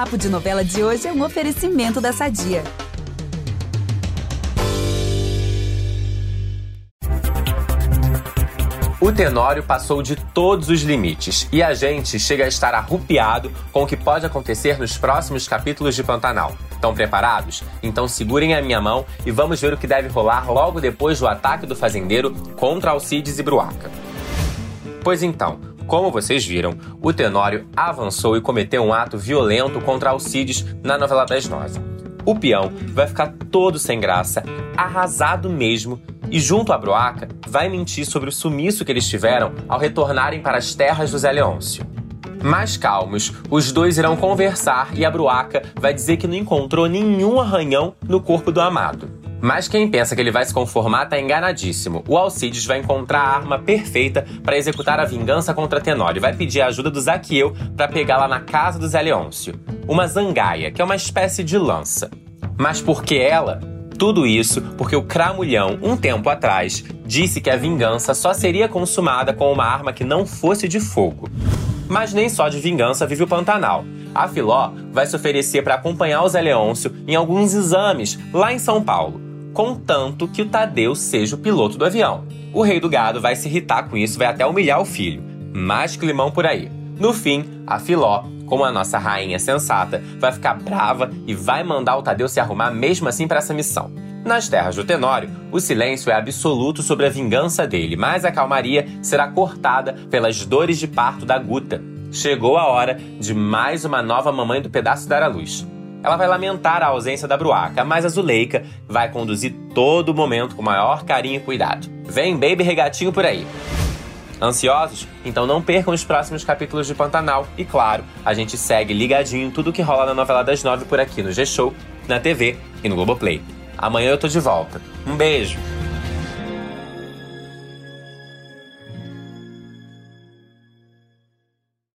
Papo de Novela de hoje é um oferecimento da Sadia. O Tenório passou de todos os limites e a gente chega a estar arrupiado com o que pode acontecer nos próximos capítulos de Pantanal. Estão preparados? Então segurem a minha mão e vamos ver o que deve rolar logo depois do ataque do fazendeiro contra Alcides e Bruaca. Pois então, como vocês viram, o Tenório avançou e cometeu um ato violento contra Alcides na novela das nove. O peão vai ficar todo sem graça, arrasado mesmo, e junto a Broaca vai mentir sobre o sumiço que eles tiveram ao retornarem para as terras do Zé Leôncio. Mais calmos, os dois irão conversar e a Bruaca vai dizer que não encontrou nenhum arranhão no corpo do amado. Mas quem pensa que ele vai se conformar está enganadíssimo. O Alcides vai encontrar a arma perfeita para executar a vingança contra Tenório vai pedir a ajuda do Zaqueu para pegá-la na casa do Zé Leôncio. Uma zangaia, que é uma espécie de lança. Mas por que ela? Tudo isso porque o Cramulhão, um tempo atrás, disse que a vingança só seria consumada com uma arma que não fosse de fogo. Mas nem só de vingança vive o Pantanal. A Filó vai se oferecer para acompanhar o Zé Leôncio em alguns exames lá em São Paulo, contanto que o Tadeu seja o piloto do avião. O rei do gado vai se irritar com isso, vai até humilhar o filho. Mais climão por aí. No fim, a Filó como a nossa rainha sensata, vai ficar brava e vai mandar o Tadeu se arrumar mesmo assim para essa missão. Nas terras do Tenório, o silêncio é absoluto sobre a vingança dele, mas a calmaria será cortada pelas dores de parto da Guta. Chegou a hora de mais uma nova mamãe do pedaço dar à luz. Ela vai lamentar a ausência da Bruaca, mas a Zuleika vai conduzir todo o momento com maior carinho e cuidado. Vem, baby regatinho por aí! Ansiosos? Então não percam os próximos capítulos de Pantanal. E claro, a gente segue ligadinho em tudo que rola na novela das nove por aqui no G-Show, na TV e no Globoplay. Amanhã eu tô de volta. Um beijo!